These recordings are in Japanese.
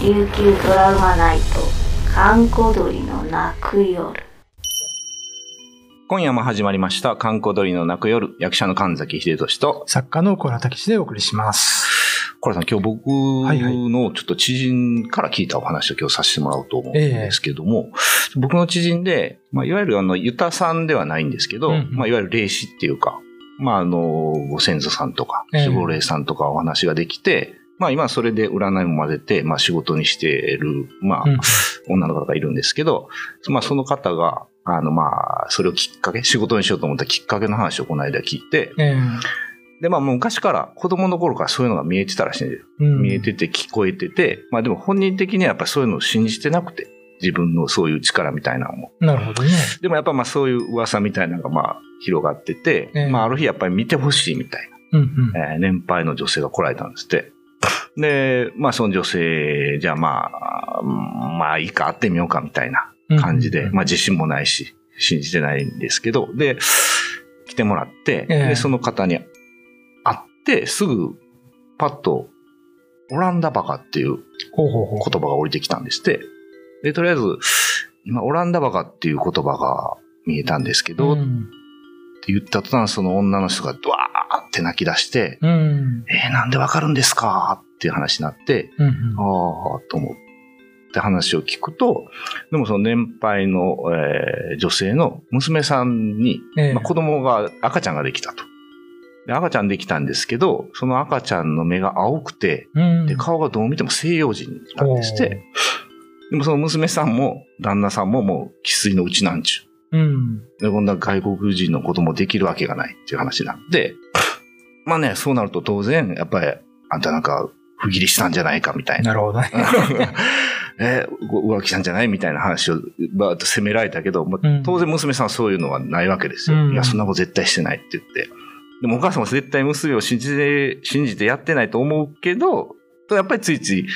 琉球ドラマナイト閑古鳥の泣く夜。今夜も始まりました、観光鳥の泣く夜、役者の神崎秀俊と、作家の小原武史でお送りします。コラさん、今日僕のちょっと知人から聞いたお話を今日させてもらおうと思うんですけども、僕の知人で、まあ、いわゆるあの、ユタさんではないんですけど、うんうん。まあ、いわゆる霊視っていうか、まあ、あの、ご先祖さんとか、ええ。守護霊さんとかお話ができて、まあ、今それで占いも混ぜて、まあ、仕事にしている、まあ、うん女の方がいるんですけど、まあ、その方が、あの、まあ、それをきっかけ、仕事にしようと思ったきっかけの話をこの間聞いて、えで、まあ、昔から、子供の頃からそういうのが見えてたらしいんですよ。えうん見えてて聞こえてて、まあでも本人的にはやっぱそういうのを信じてなくて、自分のそういう力みたいなのも。なるほどね。でもやっぱまあそういう噂みたいなのがまあ広がってて、ええまあある日やっぱり見てほしいみたいうんうん。な、えー年配の女性が来られたんですって。で、まあその女性、じゃあまあ、うんまあいいか、会ってみようかみたいな感じで、うんまあ自信もないし、信じてないんですけど、で、来てもらって、ええで、その方に会って、すぐ、パッと、オランダバカっていう。言葉が降りてきたんですって。で、とりあえず、今、オランダバカっていう言葉が見えたんですけど、ってん。言った途端、その女の人がドワーって泣き出して、うん。えー、なんでわかるんですか？っていう話になって、うんああ、と思って話を聞くと、でもその年配の、えー女性の娘さんに、ええまあ、子供が、赤ちゃんができたと。で赤ちゃんできたんですけど、その赤ちゃんの目が青くて、うん。で、顔がどう見ても西洋人なんですって。でもその娘さんも旦那さんももう生粋のうちなんちゅうん。う。で、こんな外国人の子供できるわけがないっていう話なんで、まあね、そうなると当然、やっぱり、あんたなんか、不義理したんじゃないかみたいな。なるほどね。えご浮気したんじゃないみたいな話をバーッと責められたけど、まあうん当然娘さんはそういうのはないわけですよ。うんいや、そんなこと絶対してないって言って。でもお母さんも絶対娘を信じて、信じてやってないと思うけど、とやっぱりついつい、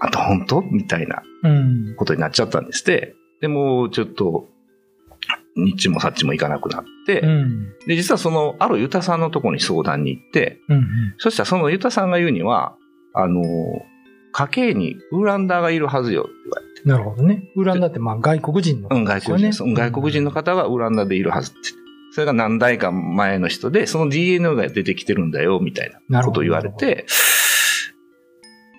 あんた本当？みたいなうん。ことになっちゃったんですって。でも、ちょっと、日もさっちもいかなくなって、うん。で、実はその、あるユタさんのところに相談に行って、うん。そしたらそのユタさんが言うには、あの、家系にウランダーがいるはずよって言われて。なるほどね。ウランダってまあ外国人のうん、方外国人うん外国人の方がウランダでいるはずって。それが何代か前の人で、その DNA が出てきてるんだよ、みたいなことを言われて、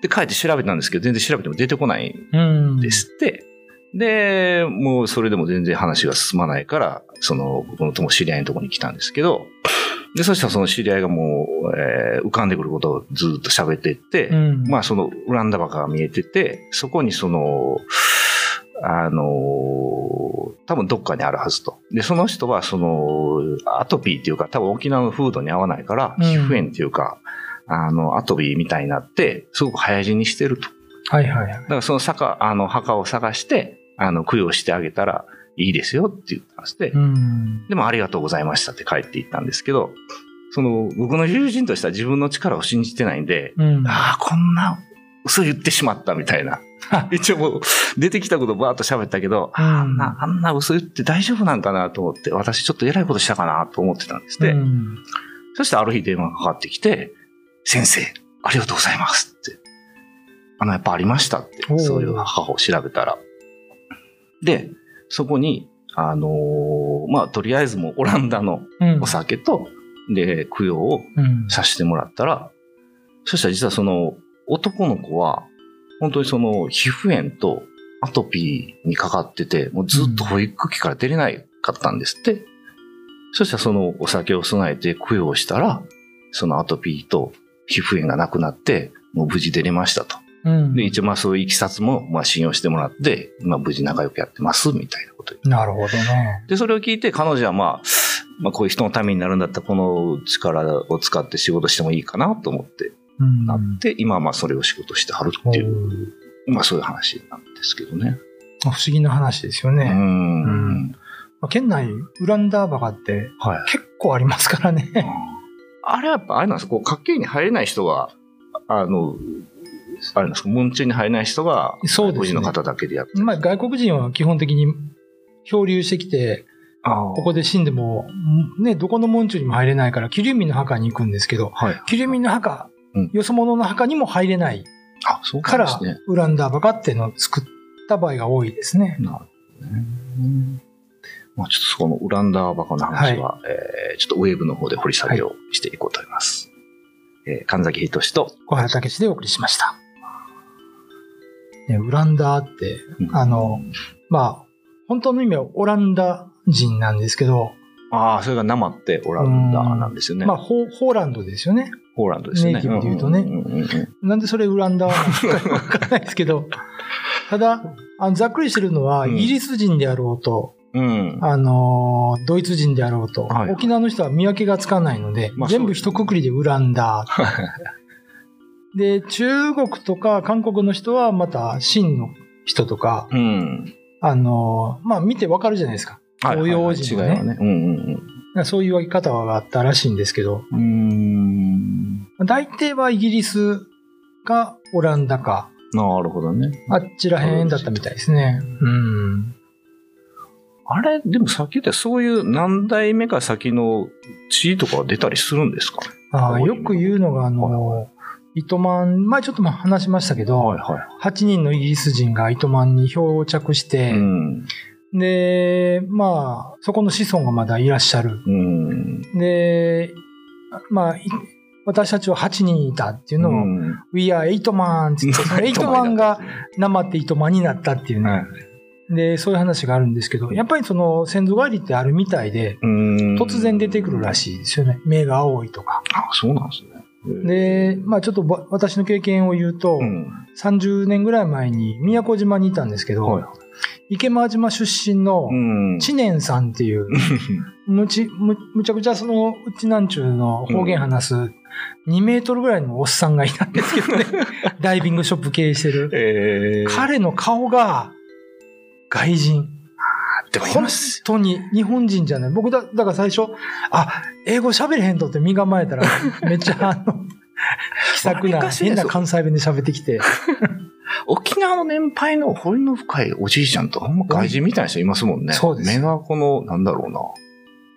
で、帰って調べたんですけど、全然調べても出てこないうん。んですって。で、もうそれでも全然話が進まないから、その、僕の友知り合いのところに来たんですけど、で、そしたらその知り合いがもう、えー浮かんでくることをずっと喋っていって、うん。まあそのウランダバカが見えてて、そこにその、あの多分どっかにあるはずと。で、その人はその、アトピーっていうか、多分沖縄の風土に合わないから、うん皮膚炎っていうか、あの、アトピーみたいになって、すごく早死にしてると。はいはいはいだ。からその墓、あの、墓を探して、あの、供養してあげたらいいですよって言ったんですって。うん。でもありがとうございましたって帰っていったんですけど、その、僕の友人としては自分の力を信じてないんで、うん。ああ、こんな嘘言ってしまったみたいな。一応もう出てきたことバーッと喋ったけど、ああんな、あんな嘘言って大丈夫なんかなと思って、私ちょっと偉いことしたかなと思ってたんですって。うんそしてある日電話がかかってきて、先生、ありがとうございますって。あの、やっぱありましたってそういう母を調べたら。で、そこに、あのーまあ、とりあえずもうオランダのうんお酒と、で、供養をうん。させてもらったら、そしたら実はその男の子は、本当にその皮膚炎とアトピーにかかってて、もうずっと保育器から出れないかったんですって。そしたらそのお酒を備えて供養したら、そのアトピーと皮膚炎がなくなって、もう無事出れましたと。うん。で、一応まあそういういきさつもまあ信用してもらって、今無事仲良くやってます、みたいなことなるほどね。で、それを聞いて彼女はまあ、まあこういう人のためになるんだったらこの力を使って仕事してもいいかなと思ってうん。なって、今はまあそれを仕事してはるっていう、まあそういう話なんですけどね。不思議な話ですようね。ん。まあ県内、ウランダーバカってはい。結構ありますからね。あれはやっぱあれなんですかこう、家計に入れない人が、あの、あれなんですか門中に入れない人が、そうですね外国人の方だけでやってる。まあ外国人は基本的に漂流してきて、ここで死んでも、ね、どこの門中にも入れないから、キリュウミンの墓に行くんですけど、はい。キリュウミンの墓、うんよそ者の墓にも入れないあ、そうからね。ウランダーバカっていうのを作った場合が多いですね。なるほどね。まあ、ちょっとそこのウランダーバカの話は、えーちょっとウェーブの方で掘り下げをしていこうと思います。えー神崎仁と、小原武史でお送りしました。ね、ウランダーって、うんあの、まあ、本当の意味はオランダ人なんですけど、ああ、それが生ってオランダーなんですよね。まあ、ホホーランドですよね。ポーランドですね。ネイティブで言うとねなんでそれウランダーなのかわからないですけど、ただ、あのざっくりしてるのは、うんイギリス人であろうと、うん。あのードイツ人であろうと、はい沖縄の人は見分けがつかないので、まあ全部一括りでウランダー。で、中国とか韓国の人はまた清の人とか、うん。あのーまあ見てわかるじゃないですか。東洋人のねはいはいはい違いはね。うんうんそういう分け方があったらしいんですけど、うん。大抵はイギリスかオランダか、なるほどね。あっちらへんだったみたいですね。うん。あれ、でもさっき言ったそういう何代目か先の地とかは出たりするんですか？ああよく言うのが、あの、糸満、前ちょっとまあ話しましたけど、はいは8人のイギリス人が糸満に漂着しい。て、うん。で、まあ、そこの子孫がまだいらっしゃる。うん。で、まあ、い私たちは8人いたっていうのを、うん。We are 8 man って言って、その 8万が生って糸満になったっていうね、はいで、そういう話があるんですけど、やっぱりその先祖返りってあるみたいで、うん突然出てくるらしいですよね。目が青いとか。あ、そうなんですね。で、まあちょっとば私の経験を言うと、うん。30年ぐらい前に宮古島にいたんですけど、はい。池間島出身のうん。知念さんっていう、むちむむちゃくちゃそのうちなんちゅうの方言話す2メートルぐらいのおっさんがいたんですけどね。ダイビングショップ経営してる。えー、彼の顔が外人。でもい本ます当に日本人じゃない。僕だ、だから最初、あ、英語喋れへんとって身構えたら、めっちゃあの、気さくな、変な関西弁で喋ってきて。沖縄の年配の彫りの深いおじいちゃんとほんま外人みたいな人いますもんね。そうです目がこの、なんだろうな。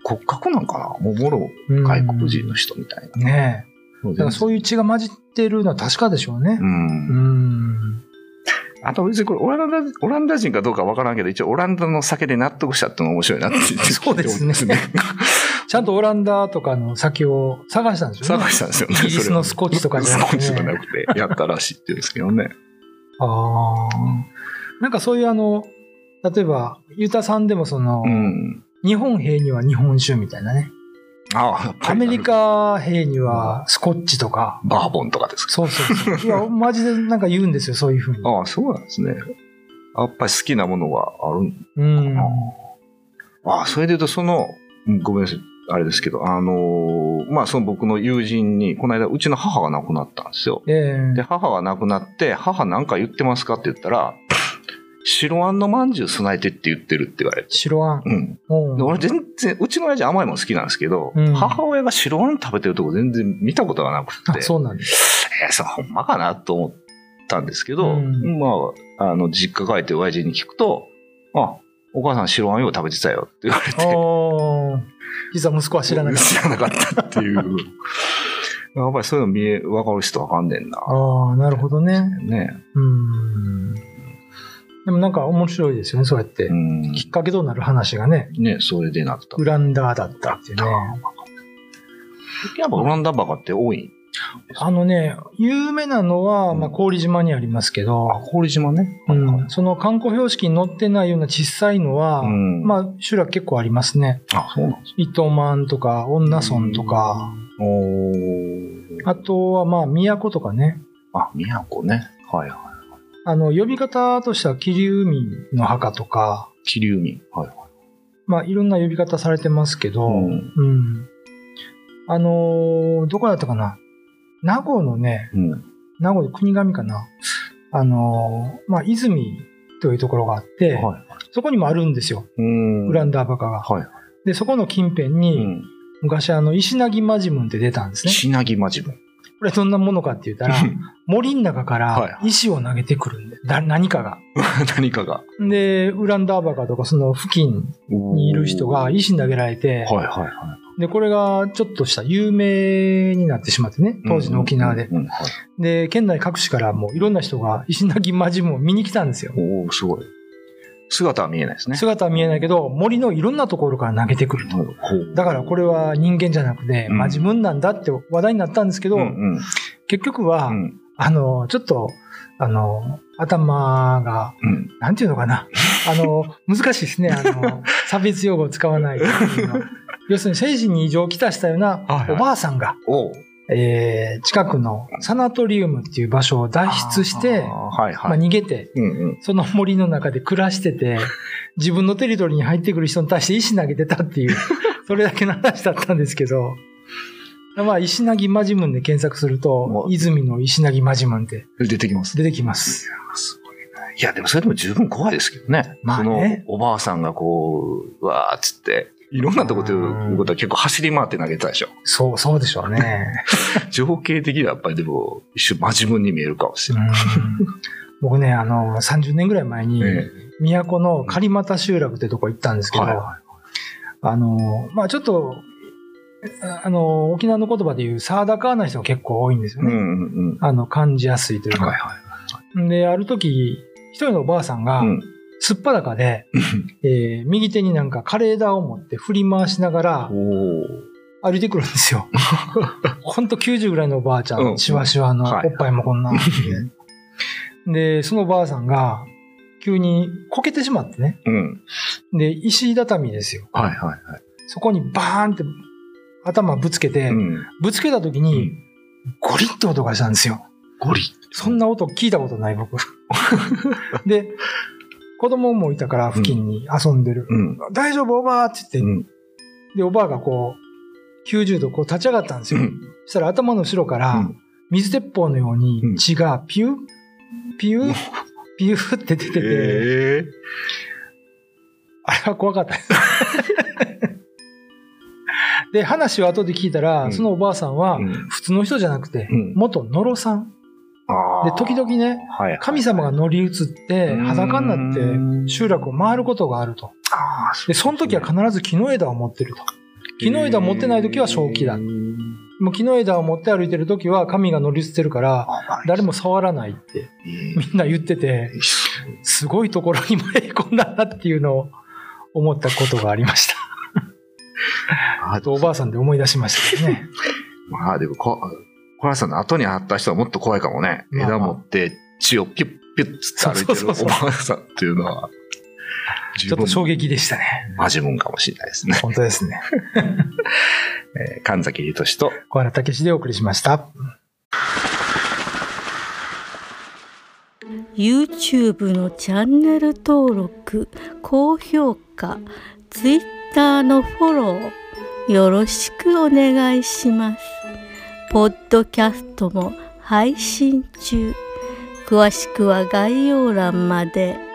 骨格なんかなもうもろうん外国人の人みたいな。ねえ。だからうそういう血が混じってるのは確かでしょうねう。。うんん。あと別にこれオランダ、オランダ人かどうかわからんけど、一応オランダの酒で納得したってのが面白いなって。そうですね ちゃんとオランダとかの先を探したんですよね。探したんですよね。イギリスのスコッチとかじゃなくてねスコッチじゃなくて、やったらしいって言うんですけどね。ああ。なんかそういうあの、例えば、ユタさんでもその、うん。日本兵には日本酒みたいなね。ああ、アメリカ兵にはスコッチとか。バーボンとかですか？そうそうそう。いや、マジでなんか言うんですよ、そういうふうに。ああ、そうなんですね。やっぱり好きなものがあるんうん。ああ、それで言うと、その、うんごめんなさい、あれですけど、あのーまあ、その僕の友人に、この間、うちの母が亡くなったんですよ。ええで、母が亡くなって、母なんか言ってますかって言ったら、白あんのまんじゅう備えてって言ってるって言われて。白あん。うん。俺全然、うちの親父甘いもの好きなんですけど、うん母親が白あん食べてるとこ全然見たことがなくて、あそうなんです。えー、それほんまかなと思ったんですけど、うんまあ、あの、実家帰って親父に聞くと、あ、お母さん白あんよう食べてたよって言われて、ああ。実は息子は知らなかっ知らなかったっていう。やっぱりそういうの見え、わかる人わかんねんなた。。ああ、なるほどね。ね。うん。でもなんか面白いですよね、そうやってう。ん。きっかけとなる話がね、ね、それでなった。ウランダーだったっていうね。やっぱオランダバカって多い。あのね、有名なのは、うんまあ、氷島にありますけど、あ、氷島ね。うん、その観光標識に載ってないような小さいのは、うんまあ、種類結構ありますね。あ、そうなんです糸満とか、女村とか、あとはまあ、都とかね。あ、宮古ね。はいはい。あの、呼び方としては、桐生民の墓とか、桐生民。はいはい。まあ、いろんな呼び方されてますけど、うんうんあのーどこだったかな？名護のね、うん。名護の国神かな？あのーまあ、泉というところがあって、はい。そこにもあるんですよ。うんウランダーバカが。はい。で、そこの近辺うに、ん。昔あの、石なぎマジムンって出たんですね。品木マジブ。これどんなものかって言ったら、森の中かはいらはい石を投げてくるんで、だ何かが。何かが。で、ウランダーバカとかその付近にいる人が石投げられて、はいはいはい。で、これがちょっとした有名になってしまってね、当時の沖縄で。で、県内各地からもういろんな人が石垣マジムを見に来たんですよ。おおすごい。姿は見えないですね。姿は見えないけど、森のいろんなところから投げてくると。だからこれは人間じゃなくて、うんマジムンなんだって話題になったんですけど、うんうん結局は、うんあの、ちょっと、あの、頭が、うんなんていうのかな。あの、難しいですね。あの、差別用語を使わない。要するに、精神に異常をきたしたようなはいはいおばあさんが、おうえー近くのサナトリウムっていう場所を脱出して、あーはいまあ、はい。逃げて、うんうんその森の中で暮らしてて、自分のテリトリーに入ってくる人に対して石投げてたっていう、それだけの話だったんですけど、まあ、石投げマジムンで検索すると、泉の石投げマジムンって出てきます。出てきます。いや、でもそれでも十分怖いですけどね。まあねそのおばあさんがこう、うわーっつって、いろんなとこでいうことは結構走り回って投げてたでしょ。そう、そうでしょうね。情景的にはやっぱりでも、一瞬真自分に見えるかもしれない。うん僕ね、あの、30年ぐらい前に、え都の狩俣集落ってとこ行ったんですけど、はいはあの、まあちょっと、あの、沖縄の言葉で言うサーダカーな人が結構多いんですよね。うんうんうん。あの、感じやすいというか。はいはい。で、ある時、一人のおばあさんが、うんすっぱだかで、えー右手になんか枯れ枝を持って振り回しながら歩いてくるんですよ。ほんと90ぐらいのおばあちゃん、うんシワシワの、はいおっぱいもこんな。で、そのおばあさんが、急にこけてしまってね。うん。で、石畳ですよ。はいはいはい。そこにバーンって頭ぶつけて、うん。ぶつけた時に、ゴリッって音がしたんですよ。ゴリ。そんな音聞いたことない僕。で、子供もいたから付近に遊んでる。うん。大丈夫？おばあって言って、うん。で、おばあがこう、90度こう立ち上がったんですよ。うん。そしたら頭の後ろからうん、水鉄砲のように血がピュー、ピュー、ピューって出てて、えあれは怖かった。で話を後で聞いたら、うん。そのおばあさんは普通の人じゃなくて、うん。元野呂さん。で、時々ね、はいはい神様が乗り移って、うん裸になって集落を回ることがあると。で、その時は必ず木の枝を持ってると。木の枝を持ってない時は正気だう。んもう木の枝を持って歩いてる時は神が乗り移ってるから、誰も触らないってえみんな言ってて、ーすごいところに迷い込んだなっていうのを思ったことがありました。あとおばあさんで思い出しましたけどね。まあでもこ、コラさんの後に会った人はもっと怖いかもね。まあ枝持って血をピュッピュッつって歩いてるおそうそうそうばあさんっていうのは、ちょっと衝撃でしたね。マジもんかもしれないですね。本当ですね。えー神崎秀俊と、小原武史でお送りしました。YouTube のチャンネル登録高評価 Twitter のフォローよろしくお願いしますポッドキャストも配信中詳しくは概要欄まで。